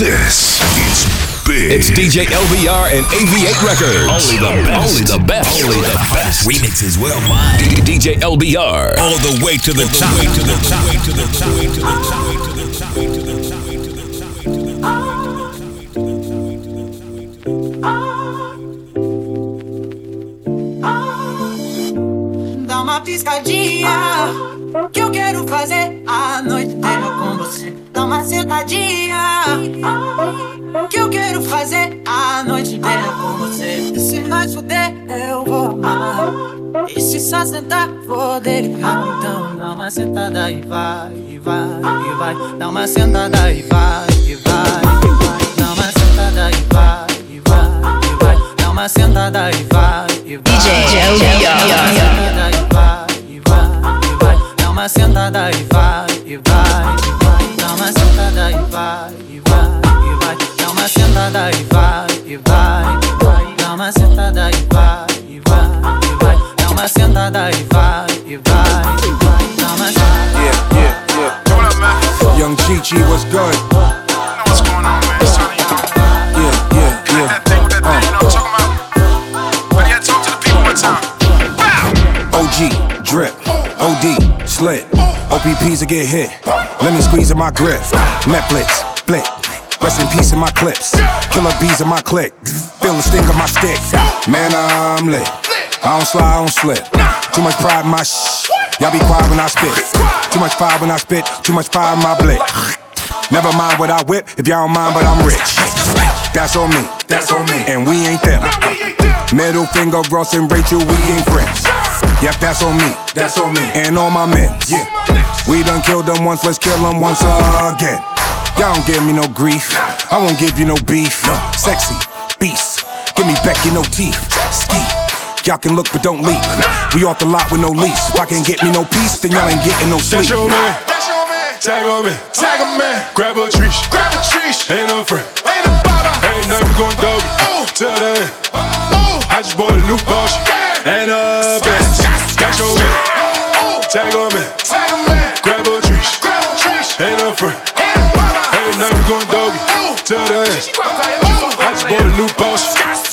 This is big. It's DJ LBR and AV8 Records. Only the best. Only the best. Only the best. Remixes worldwide. D- DJ LBR. All the way to the top. Way to the top. Way to the top. Way to the top. Way to the top. Way to the top. Way to the top. Dá uma piscadinha que eu quero fazer uma sentadinha que eu quero fazer a noite inteira com você. E se nós fuder, eu vou amar. E se só sentar, vou delicar. Então dá uma sentada e vai, e vai, e vai. Dá uma sentada e vai, e vai, e vai. Dá uma sentada e vai, e vai, e vai. Dá uma sentada e vai, e vai. DJ Dá uma sentada e vai, e vai, e vai. Sentada e vai, e vai, e vai. Dá uma sentada e vai, e vai, e vai. Dá uma sentada e vai, e vai, e vai. Dá uma sentada e vai, e vai, e vai. Dá uma sentada. Yeah, yeah, yeah. Uh. What up, man? Young what's good? What's Young. Yeah, yeah, yeah. Bow! OG, drip, OD, slit. OPPs will get hit. Lemon squeeze in my grip. Netflix, flick. Rest in peace in my clips. Killer bees in my click. Feel the sting of my stick. Man, I'm lit. I don't slide, I don't slip. Too much pride in my sh. Y'all be quiet when I spit. Too much fire when I spit. Too much fire in my blick. Never mind what I whip if y'all don't mind, but I'm rich. That's on me. That's on me. And we ain't them. Middle finger, Ross and Rachel, we ain't friends. Yep, that's on me. That's on me. And all my men. Yeah. We done killed them once, let's kill them once again. Y'all don't give me no grief. I won't give you no beef. Sexy, beast. Give me back your no teeth. Ski. Y'all can look but don't leave. We off the lot with no lease. If I can't get me no peace, then y'all ain't getting no sleep. That's your man. That's your man. Tag on me. Tag a man. Grab a tree. Grab a tree. Ain't no friend. Ain't a baba. Ain't nothing going doggy. Oh. Till the end. Oh. I just bought a new Porsche. And a Benz. That's your man. Oh. Tag on me. Tag Friend. Ain't a baba. Going doggy. Till the. Oh. I just bought a new Porsche.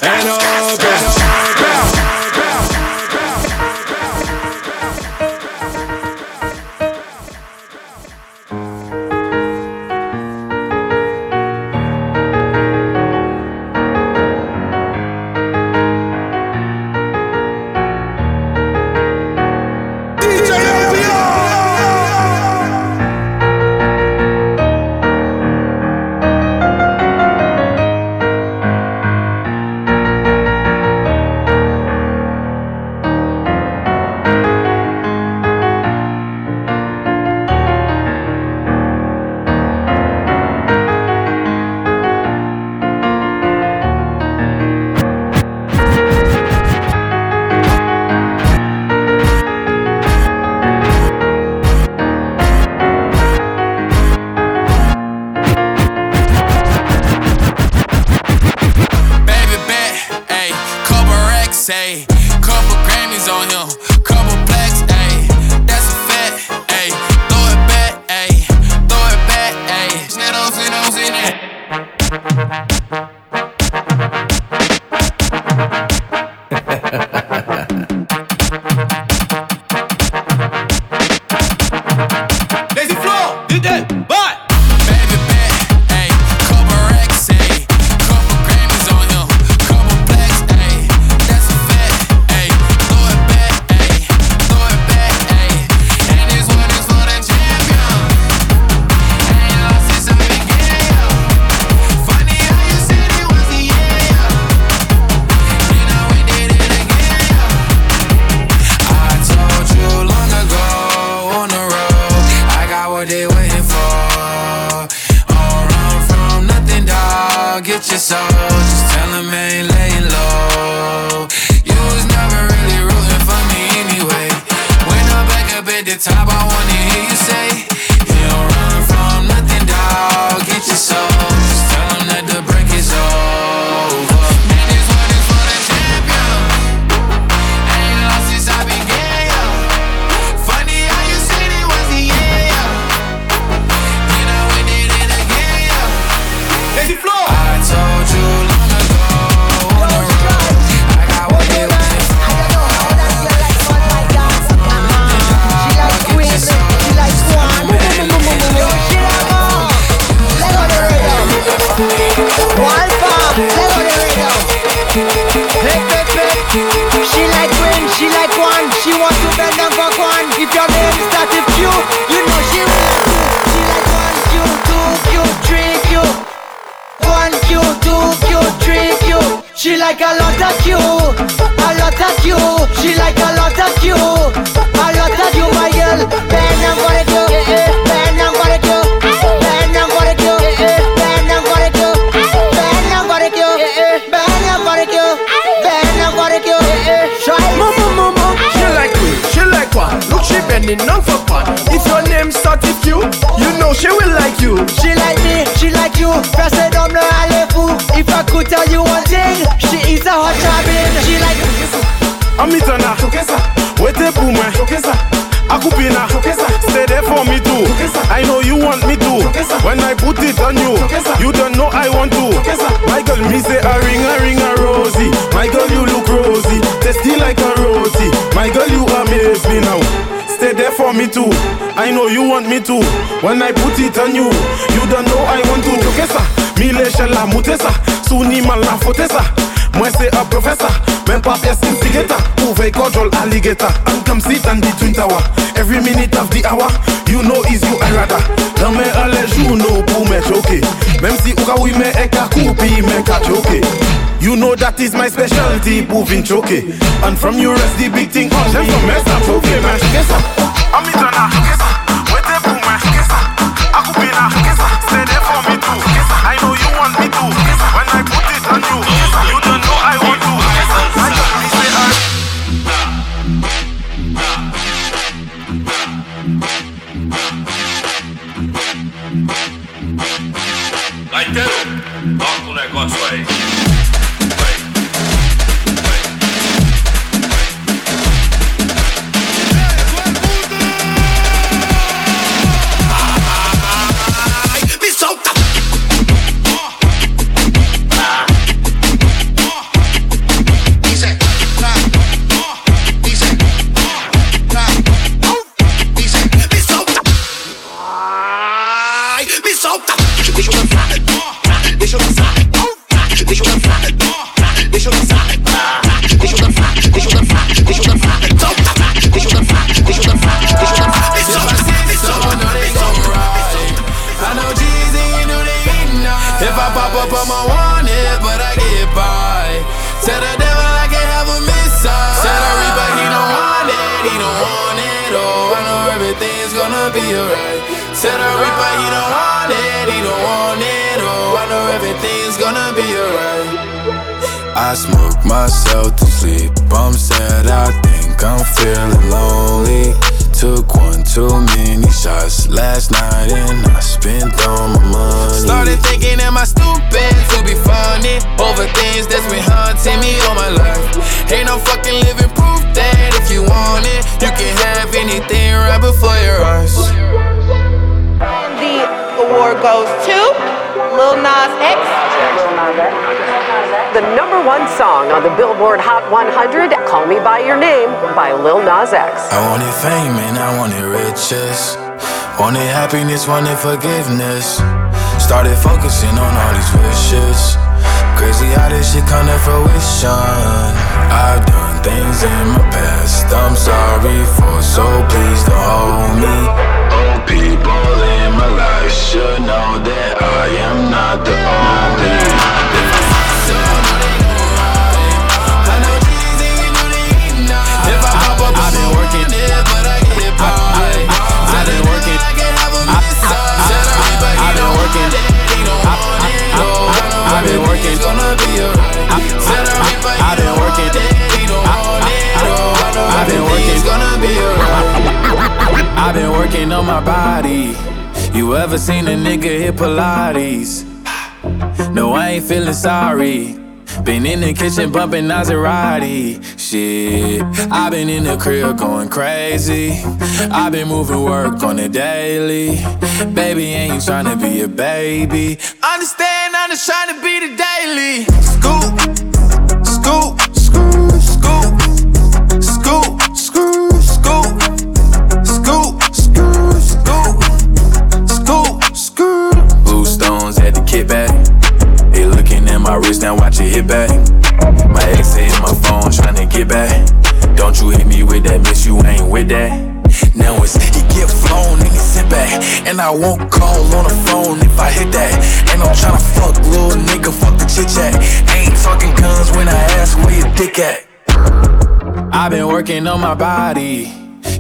You. She like me, she like you. Press it on the alley-foo. If I could tell you one thing, she is a hot champion. She like Amitana, wete pume, akupina, stay there for me too. I know you want me to. When I put it on you, you don't know I want to. My girl, me say a ring, a ring, a rosy. My girl, you look rosy, tasty like a roti. My girl, you amaze me now. Stay there for me too. I know you want me to. When I put it on you, you don't know I want to. Tokesa, mile shela mutesa, suni mala fotesa. Moi c'est un professor, même pas pièce instigator. Ouve control alligator. And come sit on the twin tower. Every minute of the hour You know is you I rather Dans mes allées you know pour me choquer Même si ouka oui me eka coupi me ka choquer you know that is my specialty, moving choke. And from you rest the big thing on me. From mess up, okay, man. Guess up. I'm a I know you want me to When I put it on you. You Deixa eu dançar, deixa eu dançar, deixa eu dançar, I smoke myself to sleep. I'm sad, I think I'm feeling lonely. Took one too many shots last night and I spent all my money. Started thinking, am I stupid to be funny over things that's been haunting me all my life? Ain't no fucking living proof that if you want it, you can have anything right before your eyes. And the award goes to Lil Nas X. The number one song on the Billboard Hot 100, Call Me By Your Name by Lil Nas X. I wanted fame and I wanted riches. Wanted happiness, wanted forgiveness. Started focusing on all these wishes. Crazy how this shit come to fruition. I've done things in my past I'm sorry for, so please don't hold me. Old people in my life should know that I am not the been working. Gonna be alright. I've been working. I've been working. Gonna be alright. I've been working on my body. You ever seen a nigga hit Pilates? No, I ain't feeling sorry. Been in the kitchen bumping Maserati. Shit, i been in the crib going crazy. i been moving work on the daily. Baby, ain't you trying to be a baby. Understand, Just tryna be the daily. Scoop, scoop, scoop, scoop, scoop, scoop, scoop, scoop, scoop, scoop, scoop. Blue stones at the kickback. They looking at my wrist, now watch it hit back. My ex hit my phone, tryna get back. Don't you hit me with that, miss you ain't with that. Now it's he get flown sit back. And I won't call on the phone if I hit that. Ain't no tryna fuck, little nigga, fuck the chit chat. Ain't talking guns when I ask where your dick at? I've been working on my body.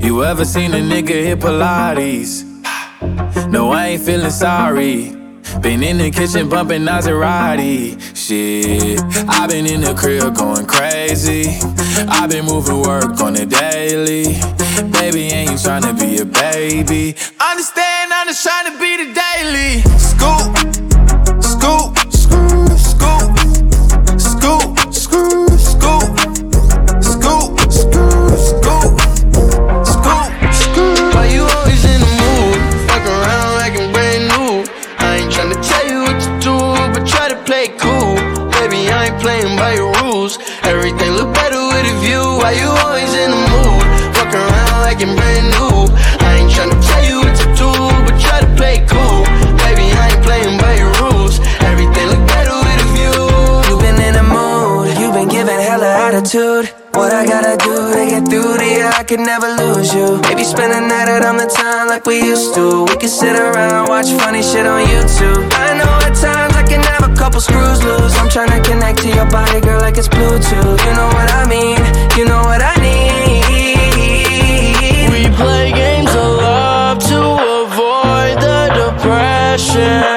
You ever seen a nigga hit Pilates? No, I ain't feeling sorry. Been in the kitchen bumping Maserati. Shit, I've been in the crib going crazy. I've been moving work on the daily. Baby, ain't you tryna be a baby. Understand, I'm just trying to be the daily. Scoop, could never lose you. Maybe spend a night out on the town like we used to. We could sit around, watch funny shit on YouTube. I know at times I can have a couple screws loose. I'm trying to connect to your body, girl, like it's Bluetooth. You know what I mean, you know what I need. We play games of love to avoid the depression.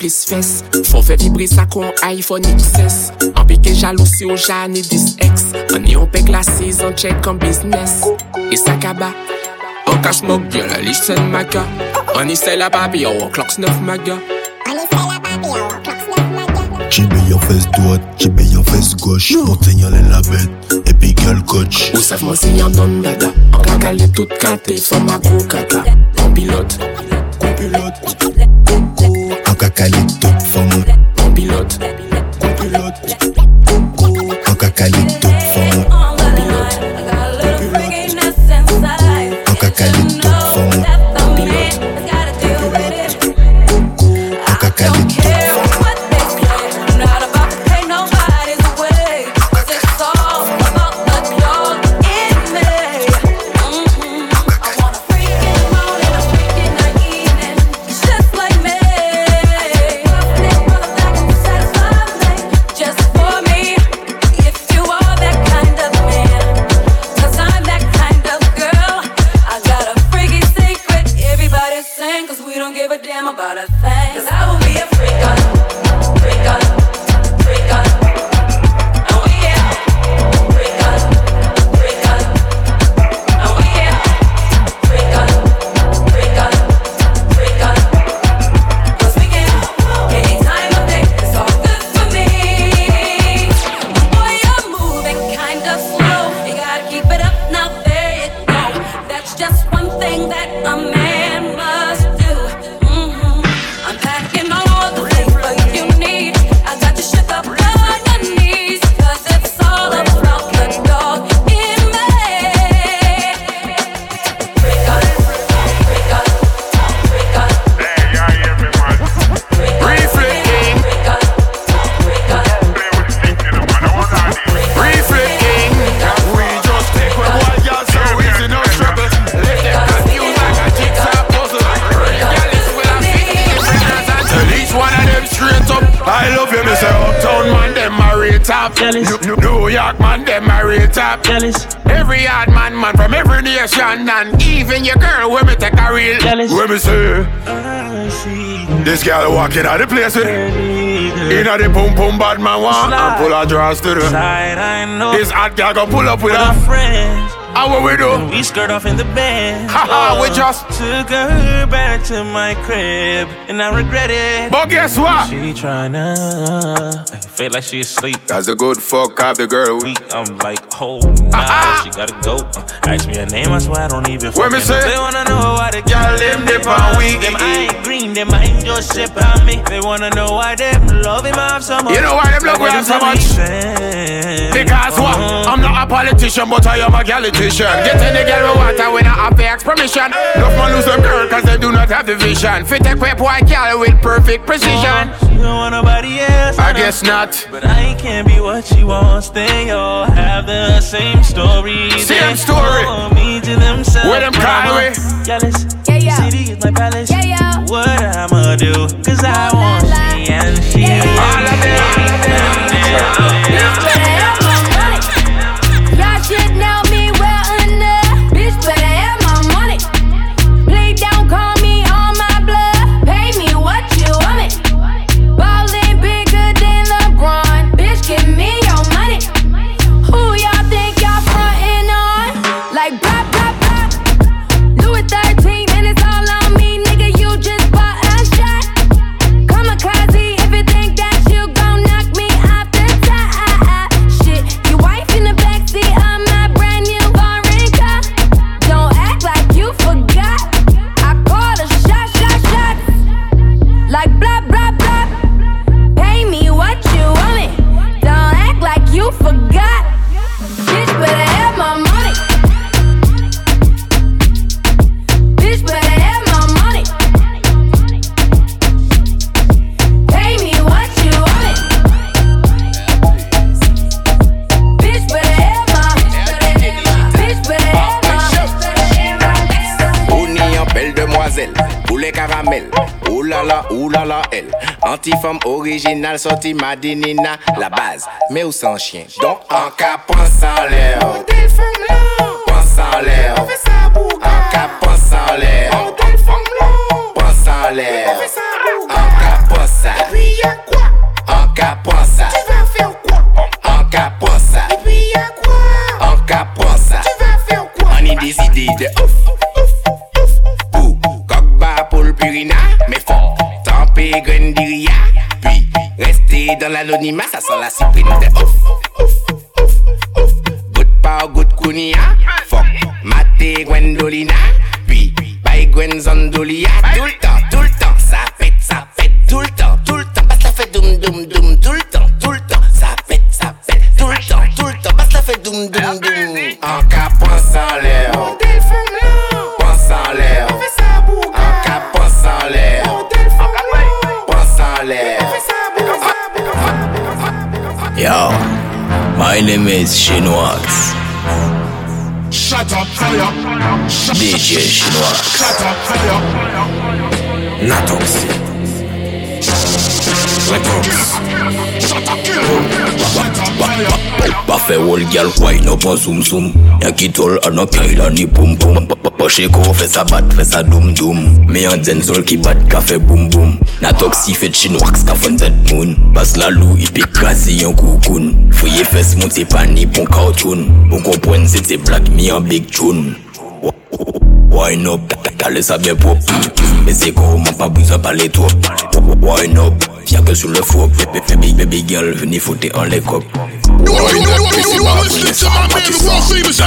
Faut faire vibrer sa cour iPhone XS En péké jalousie au jardin de Disney X On y opète la saison, check en business. Et ça c'est pas mal On casse mon gueule à l'issue de 9 gueule. On y sèle la barbie oh, On y 9 ma Tu Qui est en face droite, tu est meilleur en face gauche. On sait la bête, Et puis pègle coach. Nous savons s'il y en donne la gueule On regarde les toutes cartes Faut ma gueule C'est mon pilote, mon pilote. Coca-Calito, fama. Copilote, copilote, Coca-Calito. cause we don't give a damn about a thing. Cause I will be a This girl walking out the place with Inna the boom boom bad man want And pull her drawers to the Side, I know. This hot girl go pull up with her friends. How what we do? We skirt off in the bed. Ha ha, we oh, just- took her back to my crib, and I regret it. But guess what? She tryna feel like she asleep. That's a good fuck up the girl. I'm like, oh nah, she gotta go. Uh, Ask me her name, I swear I don't even. What me say? They wanna know why the Girl, them dip on weak. Them I ain't green, them I ain't just ship on me. They wanna know why them love him off so much. You know why them love him so much? it make sense? Because what? I'm not a politician, but I am a politician. Get any girl we want, and we not have to ask permission. Love man lose them girl, cause they do not have the vision. Fit a quick white girl with perfect precision. She don't want nobody else. I guess not. But I can't be what she wants. They all have the same story. Same story. want me to themselves. Where them but cry I'm a away? Jealous. Yeah, yeah. City is my palace. Yeah, yeah. What I'ma do? Cause I want she and she. All of them. Better Anti-femme originale, sortie Madinina, la base. Mais où sans chien? Donc en cas, pense en l'air. Pense en l'air. En cas, pense en l'air. Pense en l'air. En cas, pense ça. En cas, pense l'anonymat, ça sent la cyprine de ouf. Goutte par goutte kounia. Ah. Fuck, maté Gwendolina. Puis bay Gwen Zondolia. Noax. Shut up, fire. DJ Chinois. Shut up, fire. Natoxi. Buffet whole girl wine up on zoom zoom. Yank it all and a kill and the boom boom. Kosheko fè sa bat, fè sa doum doum Me yon dzen sol ki bat, ka fè boum boum Na tok si fè chin wak, ska fè zet moun Bas la lou, ipi krasi yon koukoun Foye fès moun, se pani pon kautoun Moun kompwen se te blak, mi yon big choun Wine up, kalè sa bè pop Mè se kou, man pa bouzan pa lè top Wine up, fia ke sou le fop Baby girl, veni fote an lè kop Wine up, mais c'est pas pour les femmes qui sont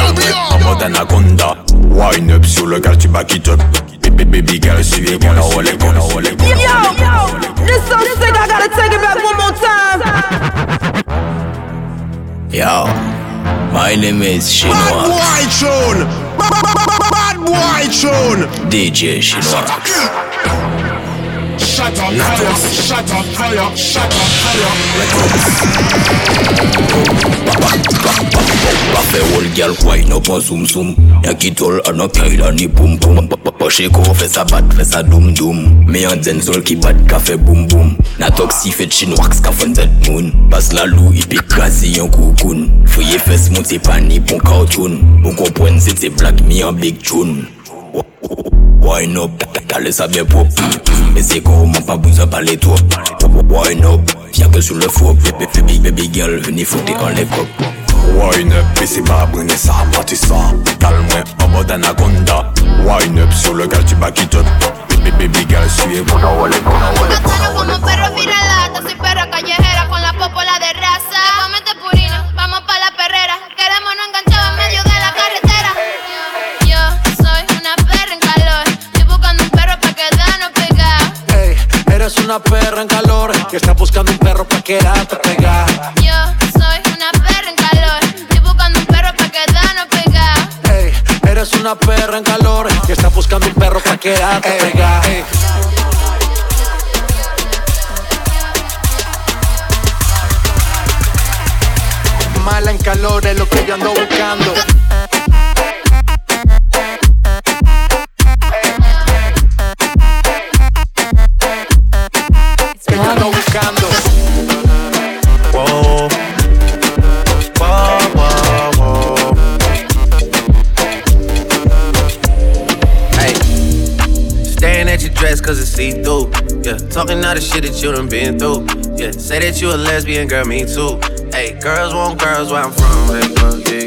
En mode anaconda Wine up sur le back it up. Baby, baby girl, suivez enrôlé, mon enrôlé, mon Yo, yo, this so sick, I gotta take it back one more time. Yo, my name is Bad boy tune. Bad boy tune. DJ Chinois. Shut up, fire. Shut up, fire. Shut up, fire. Parfait old girl, wine up on zoom zoom Y'a qui tol an a kaila ni boom boom Poche ko fè sa bat, fè sa doom doom Me an zen sol ki bat ka fè boom boom Na toksi fè chin wax ka fon zet moun Bas la lou ipi kazi yon koukoun Fouye fès moun se pani pon cartoon Ou kompwen se te black mi an big tune Wine up, t'allais ça bien pop Mais c'est comment pas besoin parler toi Wine up, viens que sur le four Baby, baby, baby girl, venez foutre en les copes Wine up, et c'est pas brûler ça, parti ça Calme-moi en mode anaconda Wine up sur le gal, tu back it up Baby, baby girl, suis mon enrôlé, mon enrôlé, mon enrôlé Como perro viralata, soy perra callejera con la popola de raza. Le comete purina, vamos pa' la perrera. Queremos no enganchado en medio de eres una perra en calor que está buscando un perro para quedarte pegada. Yo soy una perra en calor. Estoy buscando un perro pa' quedarnos pegados. Ey, eres una perra en calor que está buscando un perro para quedarte pegada. Mala en calor es lo que yo ando buscando. Yeah. Talking all the shit that you done been through. Yeah. Say that you a lesbian, girl, me too. Hey. Girls want girls where I'm from. Hey, yeah.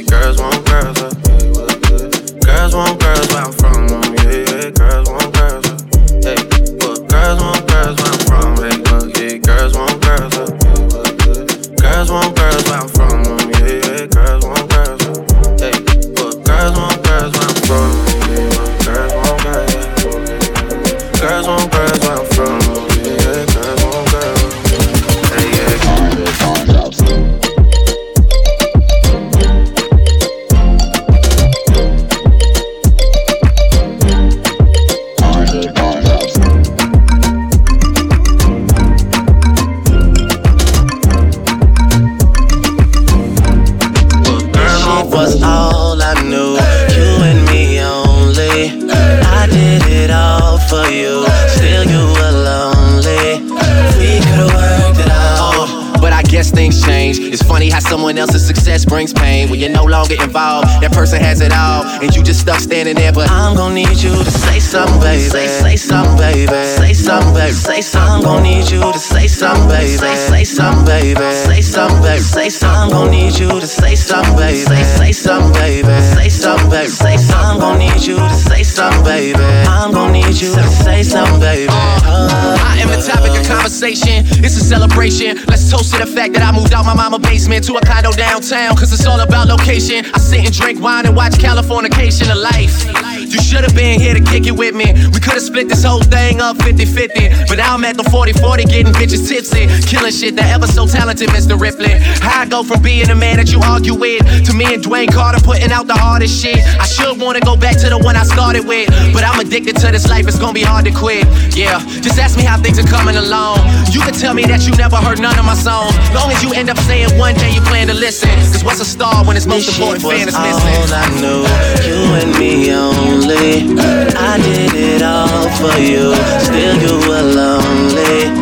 Location. I sit and drink wine and watch Californication of life. You should have been here to kick it with me. We could have split this whole thing up 50 50. But now I'm at the 40 40 getting bitches tipsy. Killing shit that ever so talented, Mr. Ripley. How I go from being the man that you argue with to me and Dwayne Carter putting out the hardest shit. I should wanna go back to the one I started with. But I'm addicted to this life, it's gonna be hard to quit. Yeah, just ask me how things are coming along. You can tell me that you never heard none of my songs. Long as you end up saying one day you plan to listen. Cause what's a star when its most important fan is missing? All I knew, you and me only. I did it all for you, still you were lonely.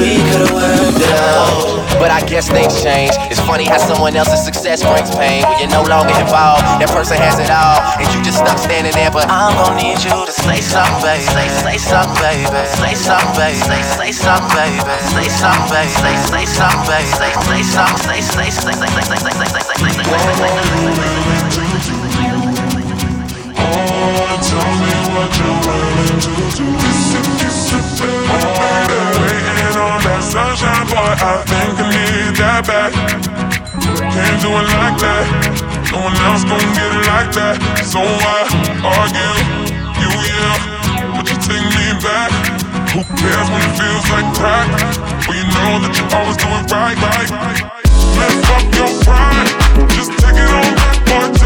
We could've worked out. But I guess things change. It's funny how someone else's success brings pain. When you're no longer involved, that person has it all, and you just stuck standing there. But I'm gonna need you to say something, baby. Say, say something, baby. Say something, baby. Say, say something, baby. Say something, baby. Say, say something, baby. Say, say something. Say, say, say, say, say, say, say, say, say, say, say, Tell me what you're willing to do. Waiting on that sunshine, boy. I think I need that back. Can't do it like that. No one else gon' get it like that. So I argue, you yeah, but you take me back. Who cares when it feels like crack? Well, you know that you always do it right, right. Man, fuck your pride. Just take it on back, boy.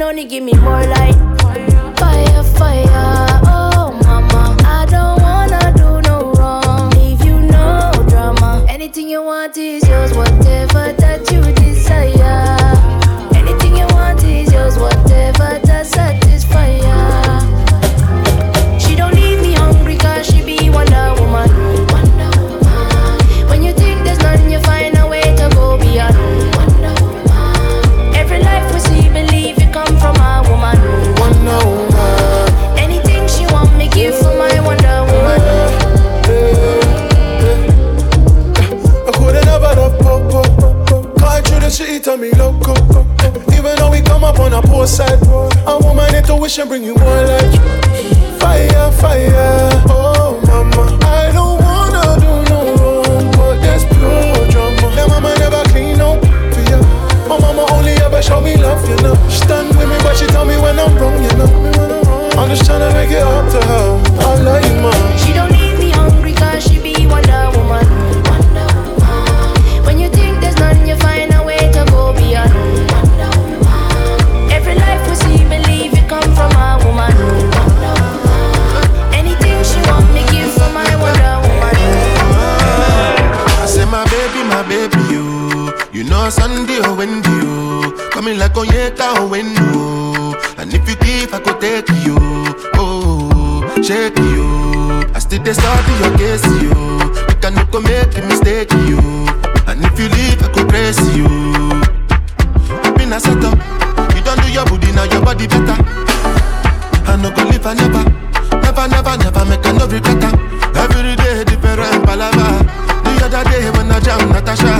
Can only give me more light. Woman intuition bring you when I jam Natasha.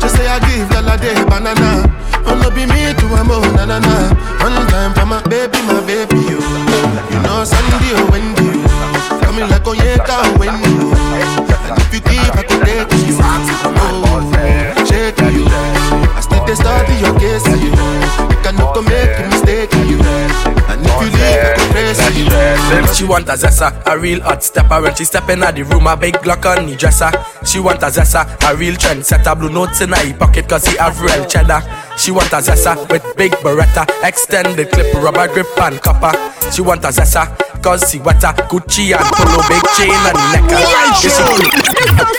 She say I give Lala day banana. Oh no be me to a mo na na na. One time for my baby, my baby you You know Sandy or oh, Wendy Coming like oh, Onyeka or oh, Wendy And if you give I could take you Oh, shake you. I still dey study your case you You cannot make a mistake you And if you leave I could She want a zessa, a real hot stepper. When she step in the room, a big Glock on the dresser. She want a zessa, a real trend setter. Blue notes in her pocket cause he have real cheddar. She want a zessa with big beretta. Extended clip, rubber grip and copper. She want a zessa cause she wetter. Gucci and polo, big chain and necker Yeah, she This song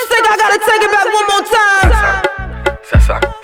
sick, I gotta take it back one more time.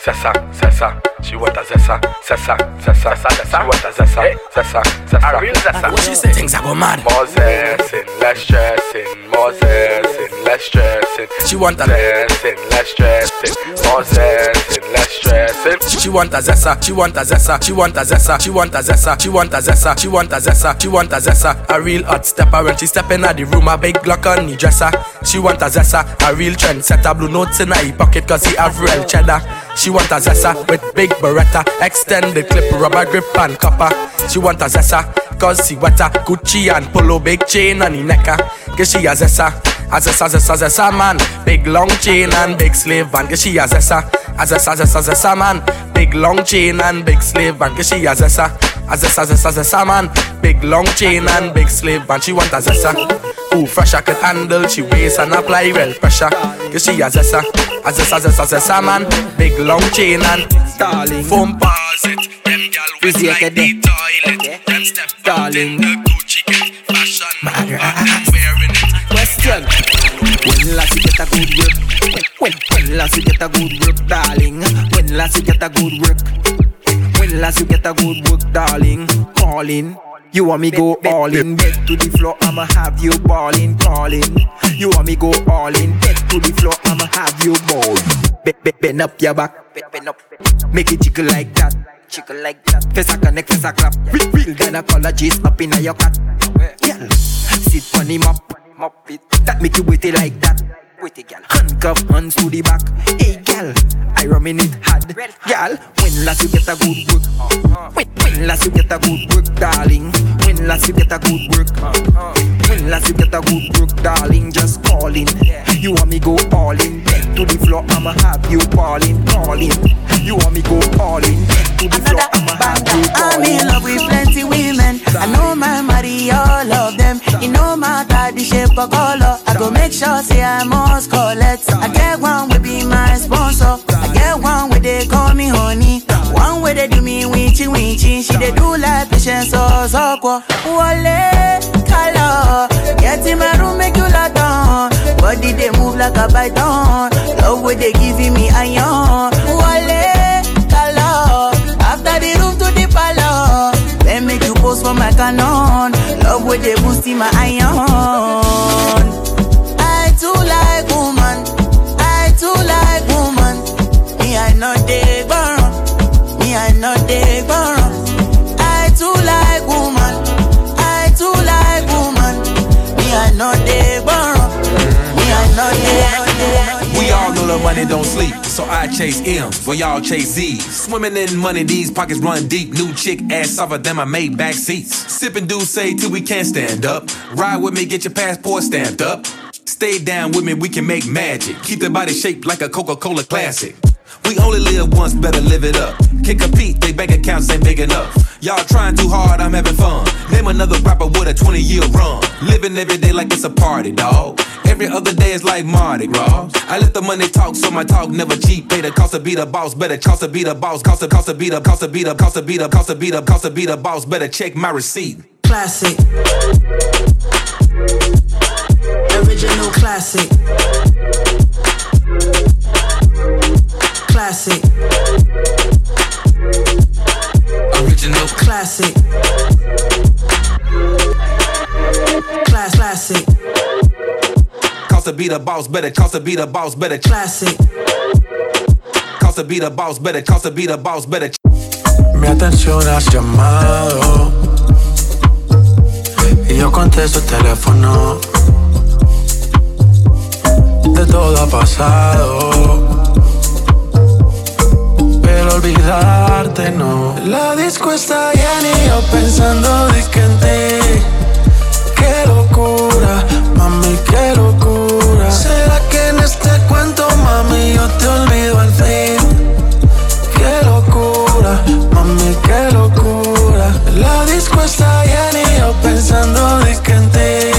Zessa, zessa, zessa She want a zessa, zessa, zessa, zessa She want a zessa, zessa, eh? zessa A real zessa What she say? Things I go mad. More zessing, less stressing More zessing, less stressing She want a zessing, less stressing More zessing, less stressing She want a zessa, she want a zessa She want a zessa, she want a zessa She want a zessa, she want a zessa She want a zessa A real hot stepper When she step in the room A big Glock on the dresser She want a zessa A real trend setter Blue notes in her pocket Cause he have real cheddar She want a zessa with big beretta Extended clip, rubber grip and copper She want a zessa Cause she wetter Gucci and polo Big chain on the necker Cause she a zessa a zessa, zessa, zessa man Big long chain and big slave van Cause she a zessa a zessa, zessa, zessa man Big long chain and big slave van Cause she a zessa a zessa, zessa, zessa man Big long chain and big slave van She want a zessa Ooh, fresh I can handle. She waist and apply real pressure. Cause she a zessa, a zessa, zessa, zessa man. Big long chain and darling. Foam paws it. Them gal wet like the toilet. Them step out in the Gucci. Fashion, good work? When, when last you get a good work, darling? When last you get a good work? When last you get a good work, darling? Calling. You want me go all in, bed to the floor, I'ma have you balling, calling. You want me go all in, bed to the floor, I'ma have you balling. Bend, bend, bend up your back, bend, up, make it jiggle like that, jiggle like that. Face a connect, face a clap, real, real gynecologist up in your cat. Yeah, sit on him up, mop it, that make you wait it like that. Wait it, gal. Handcuff hands to the back. Hey, gal, I rumming it hard. Gal, when last you get a good work? Uh-huh. When, when last you get a good work, darling? When last you get a good work? Uh-huh. When last you get a good work, darling? Just calling. You want me go all in? Back to the floor, I'ma have you balling, calling. You want me go all in? Back to the floor, I'ma have you I'm in love with plenty women. I know my money, all of them. It no matter the shape or color. I go make sure say I must collect. I get one will be my sponsor. I get one where they call me honey. One where they do me winchy winchy. She they do like patience or so Wale, color. Get in my room, make you lot on. Body they move like a python. Love where they giving me iron. Wale, color. After the room to the palace. Then make you pose for my canon. Love where they boosting my iron. Too like woman. I too like woman. Me I know they borrow. Me I know they borrow. I too like woman. I too like woman. Me I know they borrow. Me I know they. We all know the money don't sleep, so I chase M's while y'all chase Z's. Swimming in money, these pockets run deep. New chick ass softer than my Maybach seats. Sipping D'ussé till we can't stand up. Ride with me, get your passport stamped up. Stay down with me, we can make magic. Keep the body shaped like a Coca-Cola classic. We only live once, better live it up. Can't compete, they bank accounts ain't big enough. Y'all trying too hard, I'm having fun. Name another rapper with a 20 year run. Living every day like it's a party, dawg. Every other day is like Mardi Gras. I let the money talk, so my talk never cheap. Pay the cost to be the boss, better cost to be the boss. Cost to cost to be the cost to be the cost to be the cost to be the cost to be the boss. Better check my receipt. Classic. Original classic. Classic. Original classic. Class classic. Cost to be the boss, better cost to be the boss, better classic. Cost to be the boss, better cost to be the boss, better. Mi atención has llamado y yo contesto el teléfono. De todo ha pasado, pero olvidarte no. La disco está llena y yo pensando de que en ti. Qué locura, mami, qué locura. ¿Será que en este cuento, mami, yo te olvido al fin? Qué locura, mami, qué locura. La disco está llena y yo pensando de que en ti.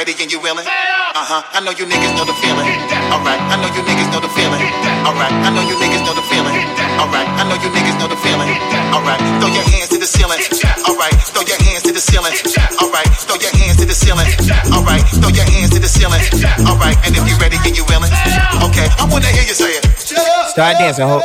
Ready and you're willing, uh huh. I know you niggas know the feeling. Alright, I know you niggas know the feeling. Alright, I know you niggas know the feeling. Alright, I know you niggas know the feeling. Alright, throw your hands to the ceiling. Alright, throw your hands to the ceiling. Alright, throw your hands to the ceiling. Alright, throw your hands to the ceiling. Alright, and if you're ready and you're willing, okay, I wanna hear you say it. Start dancing, ho.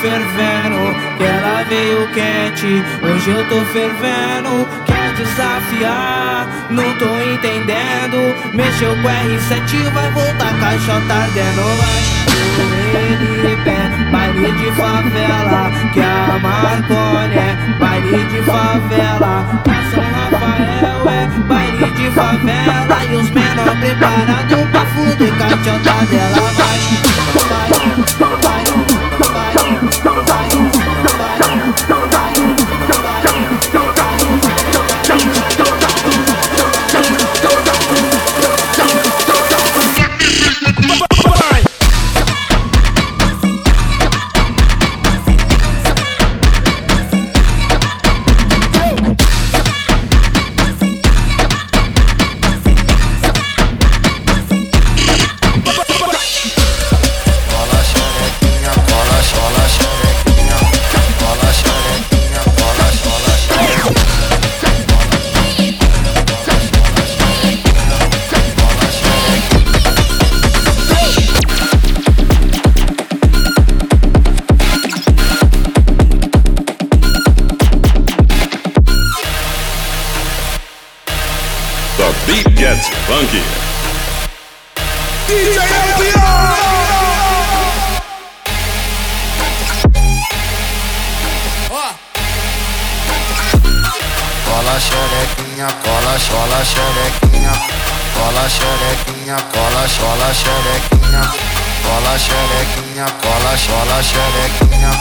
Fervendo. Que ela veio quente, hoje eu tô fervendo. Quer desafiar? Não tô entendendo. Mexeu com R7, vai voltar caixa tá ardendo. Vai ele pé, baile de favela. Que a Marconi é baile de favela. A São Rafael é baile de favela. E os menor preparados pra fuder caixa dela. Vai. Cola gets funky. DJ Cola xerequinha, cola, cola xerequinha. Cola xerequinha, cola, cola xerequinha. cola xerequinha, cola, cola xerequinha,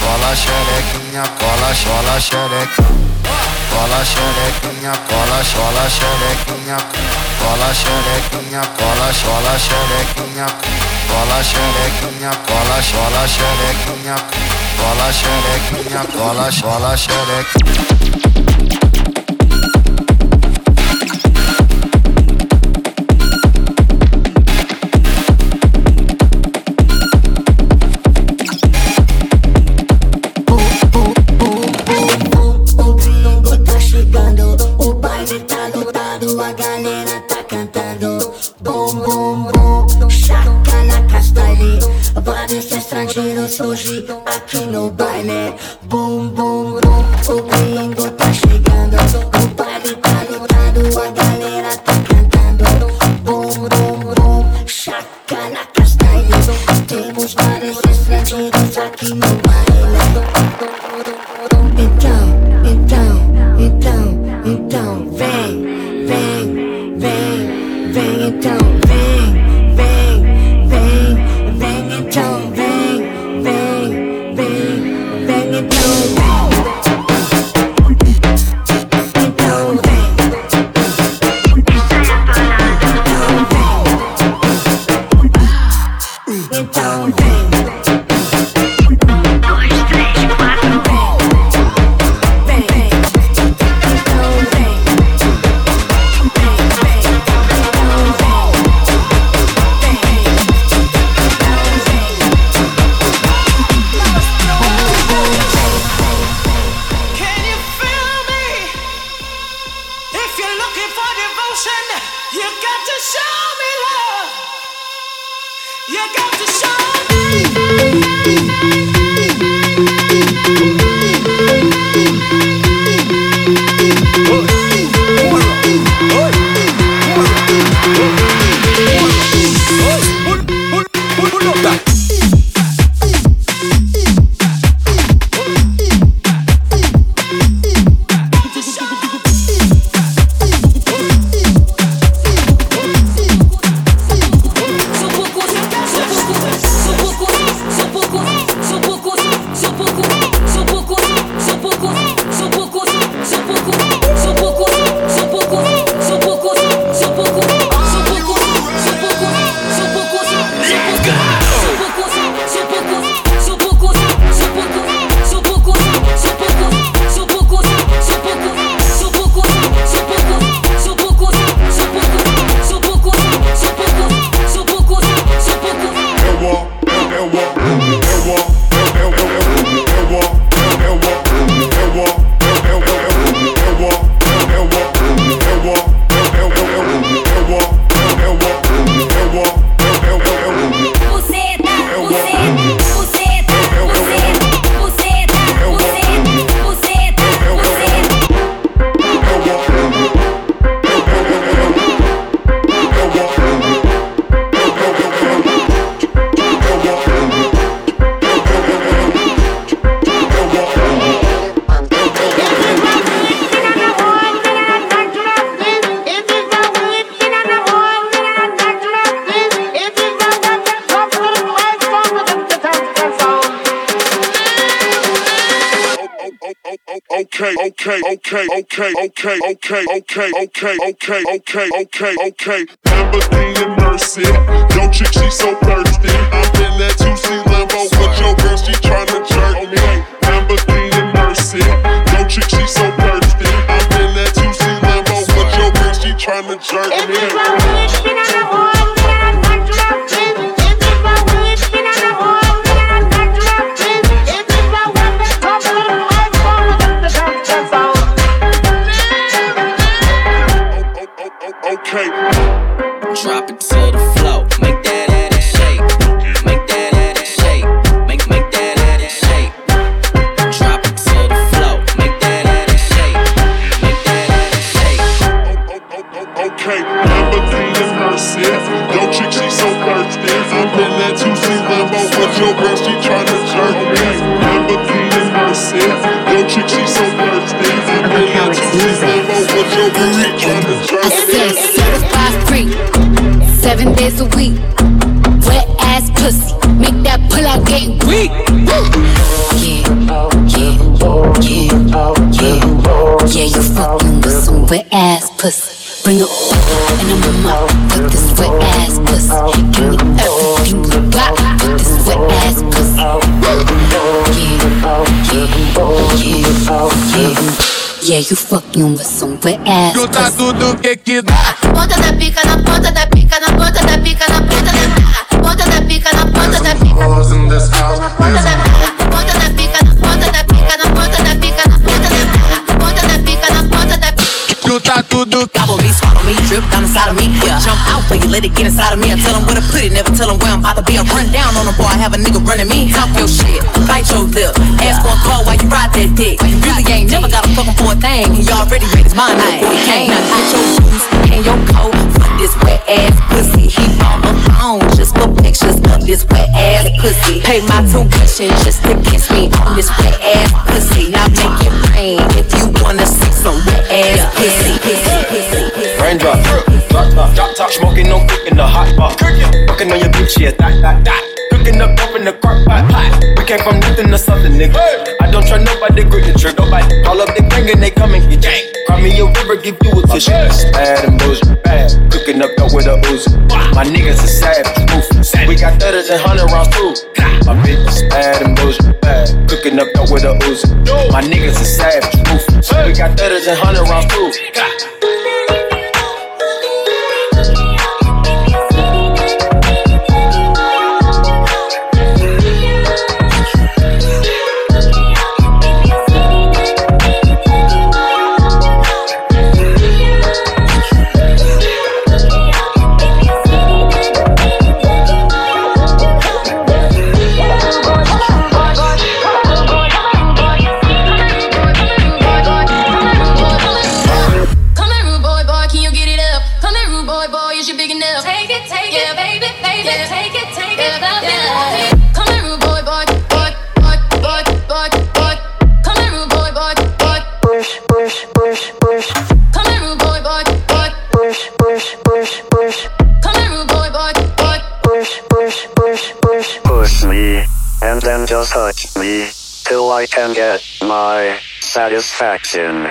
cola xerequinha, cola, cola xerequinha. Cola xerequinha, cola, cola xerequinha, cola xerequinha, cola, cola xerequinha, cola xerequinha, cola, cola xerequinha, cola xerequinha, cola, cola xerequinha. bougie, I can't no baile. Boom, boom. it don't ding. Okay, okay, okay, okay, okay, okay, okay, okay, okay, okay, okay. Lamborghini Mercy, yo chick she so thirsty. I'm in that 2C Lambo with your girl, she tryna jerk me. Lamborghini Mercy, yo chick she so thirsty. I'm in that 2C Lambo with your girl, she tryna jerk me. Okay. Seven days a week. ass pussy. Make that pull out get weak. Yeah, yeah, yeah, yeah. Yeah, you fucking with some wet ass pussy. Bring it back and I'm up with this wet ass pussy. Give me everything you got with this wet ass pussy. Yeah, yeah, yeah, yeah. Yeah, you fucking with some wet ass pussy. tudo que que dá. Ponta da pica na ponta da pica pica na ponta da pica. Ponta da pica na ponta da pica. Ponta da pica, ponta da pica na ponta da pica na ponta da pica na ponta da pica. Ponta da pica na ponta da pica. Chuta tudo. Gobble me, swallow me, drip down inside of me. Yeah. Jump out, but you let it get inside of me. I tell them where to put it, never tell them where I'm about to be. I run down on them, boy. I have a nigga running me. Talk your shit, bite your lip. Ask for a call while you ride that dick. You really ain't never got a fucking for a thing. He already made his mind up before he came. Now get your shoes and your coat for this wet ass pussy. He bought a phone just for pictures of this wet ass pussy. Pay my tuition just to kiss me on this wet ass pussy. Now make it rain if you wanna see some wet ass pussy. pussy. Drop top, smoking on cooking the hot pot. Fucking on your bitch, yeah, that, that, that. Cooking up dope in the crock pot, pot. We came from nothing to something, nigga. I don't try nobody, grip the trick. Nobody call up the gang and they come and get gang. Cry me a river, give you a tissue. Bad and boujee, bad. Cooking up dope with a Uzi. My niggas are savage, ruthless. We got thudders and hundred rounds too. My bitch is bad and boujee, bad. Cooking up dope with a Uzi. My niggas are savage, ruthless. We got thudders and hundred rounds too. Baby, baby, take it, take it, baby. Come here, rude boy, boy, boy, boy, boy, boy, boy. Come here, rude boy, boy, boy. Push, push, push, push. Come here, rude boy, boy, boy. Push, push, push, push. Come here, rude boy, boy, boy. Push, push, push, push. Push me, and then just touch me, till I can get my satisfaction.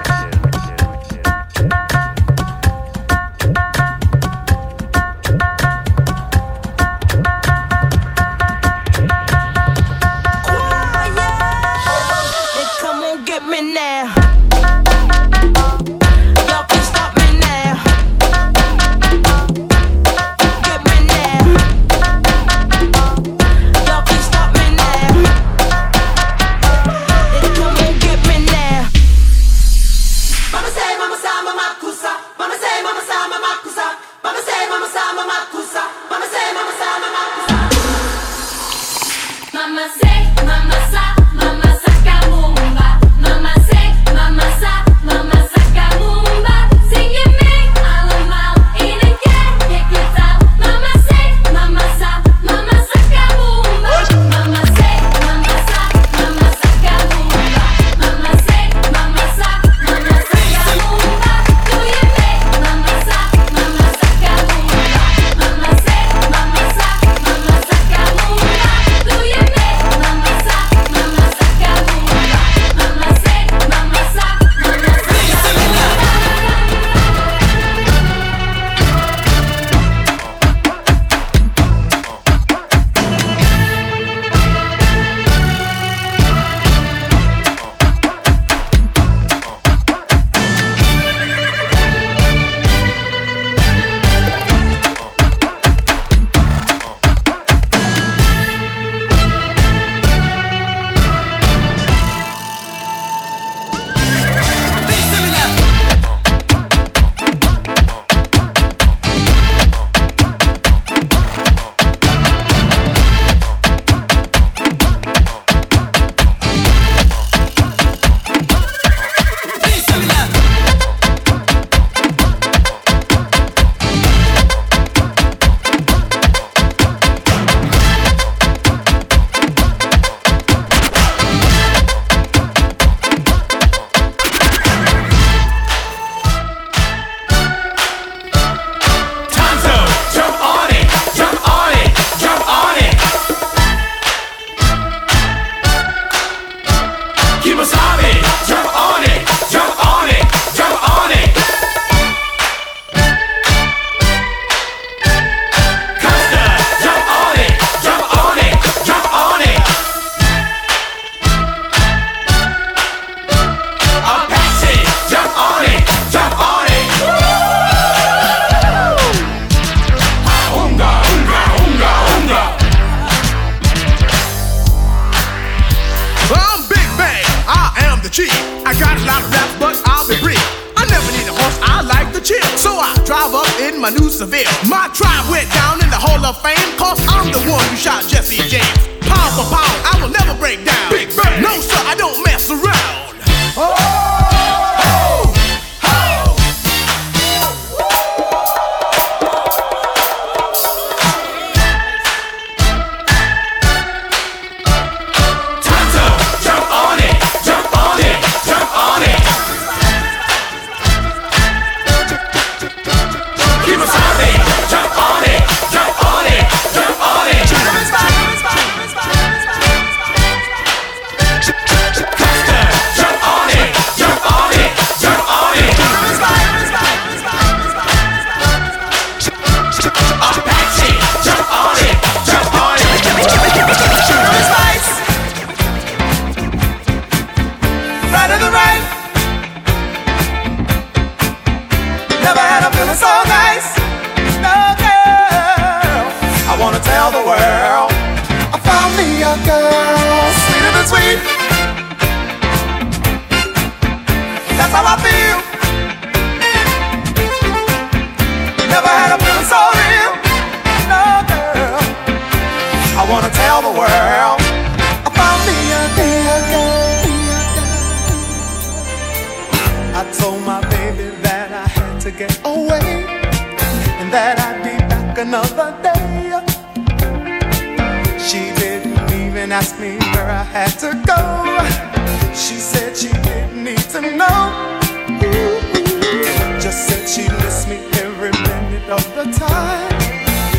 the cheap. I got a lot of rap, but I'll be brief. I never need a horse, I like the chill. So I drive up in my new Seville. My tribe went down in the Hall of Fame, cause I'm the one who shot Jesse James. Pound for pound, I will never break down. Big bang. No, sir, I don't mess around. Oh!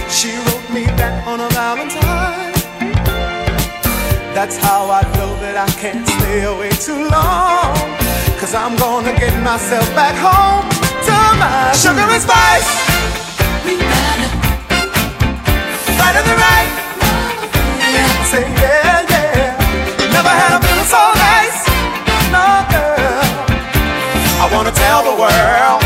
She wrote me back on a Valentine. That's how I know that I can't stay away too long. Cause I'm gonna get myself back home to my sugar and spice. We on the right. Yeah, say yeah, yeah. Never had a feeling so nice. No, girl. I wanna tell the world.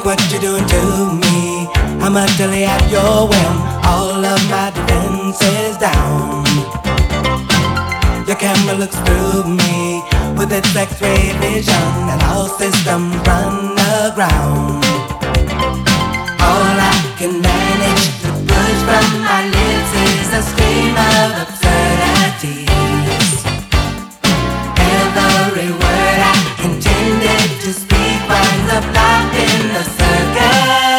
look what you're doing to me. I'm utterly at your whim. All of my defenses down. Your camera looks through me with its X-ray vision, and all systems run aground. All I can manage to push from my lips is a scream of absurdities. Every word I pretended to speak while the black in the circle.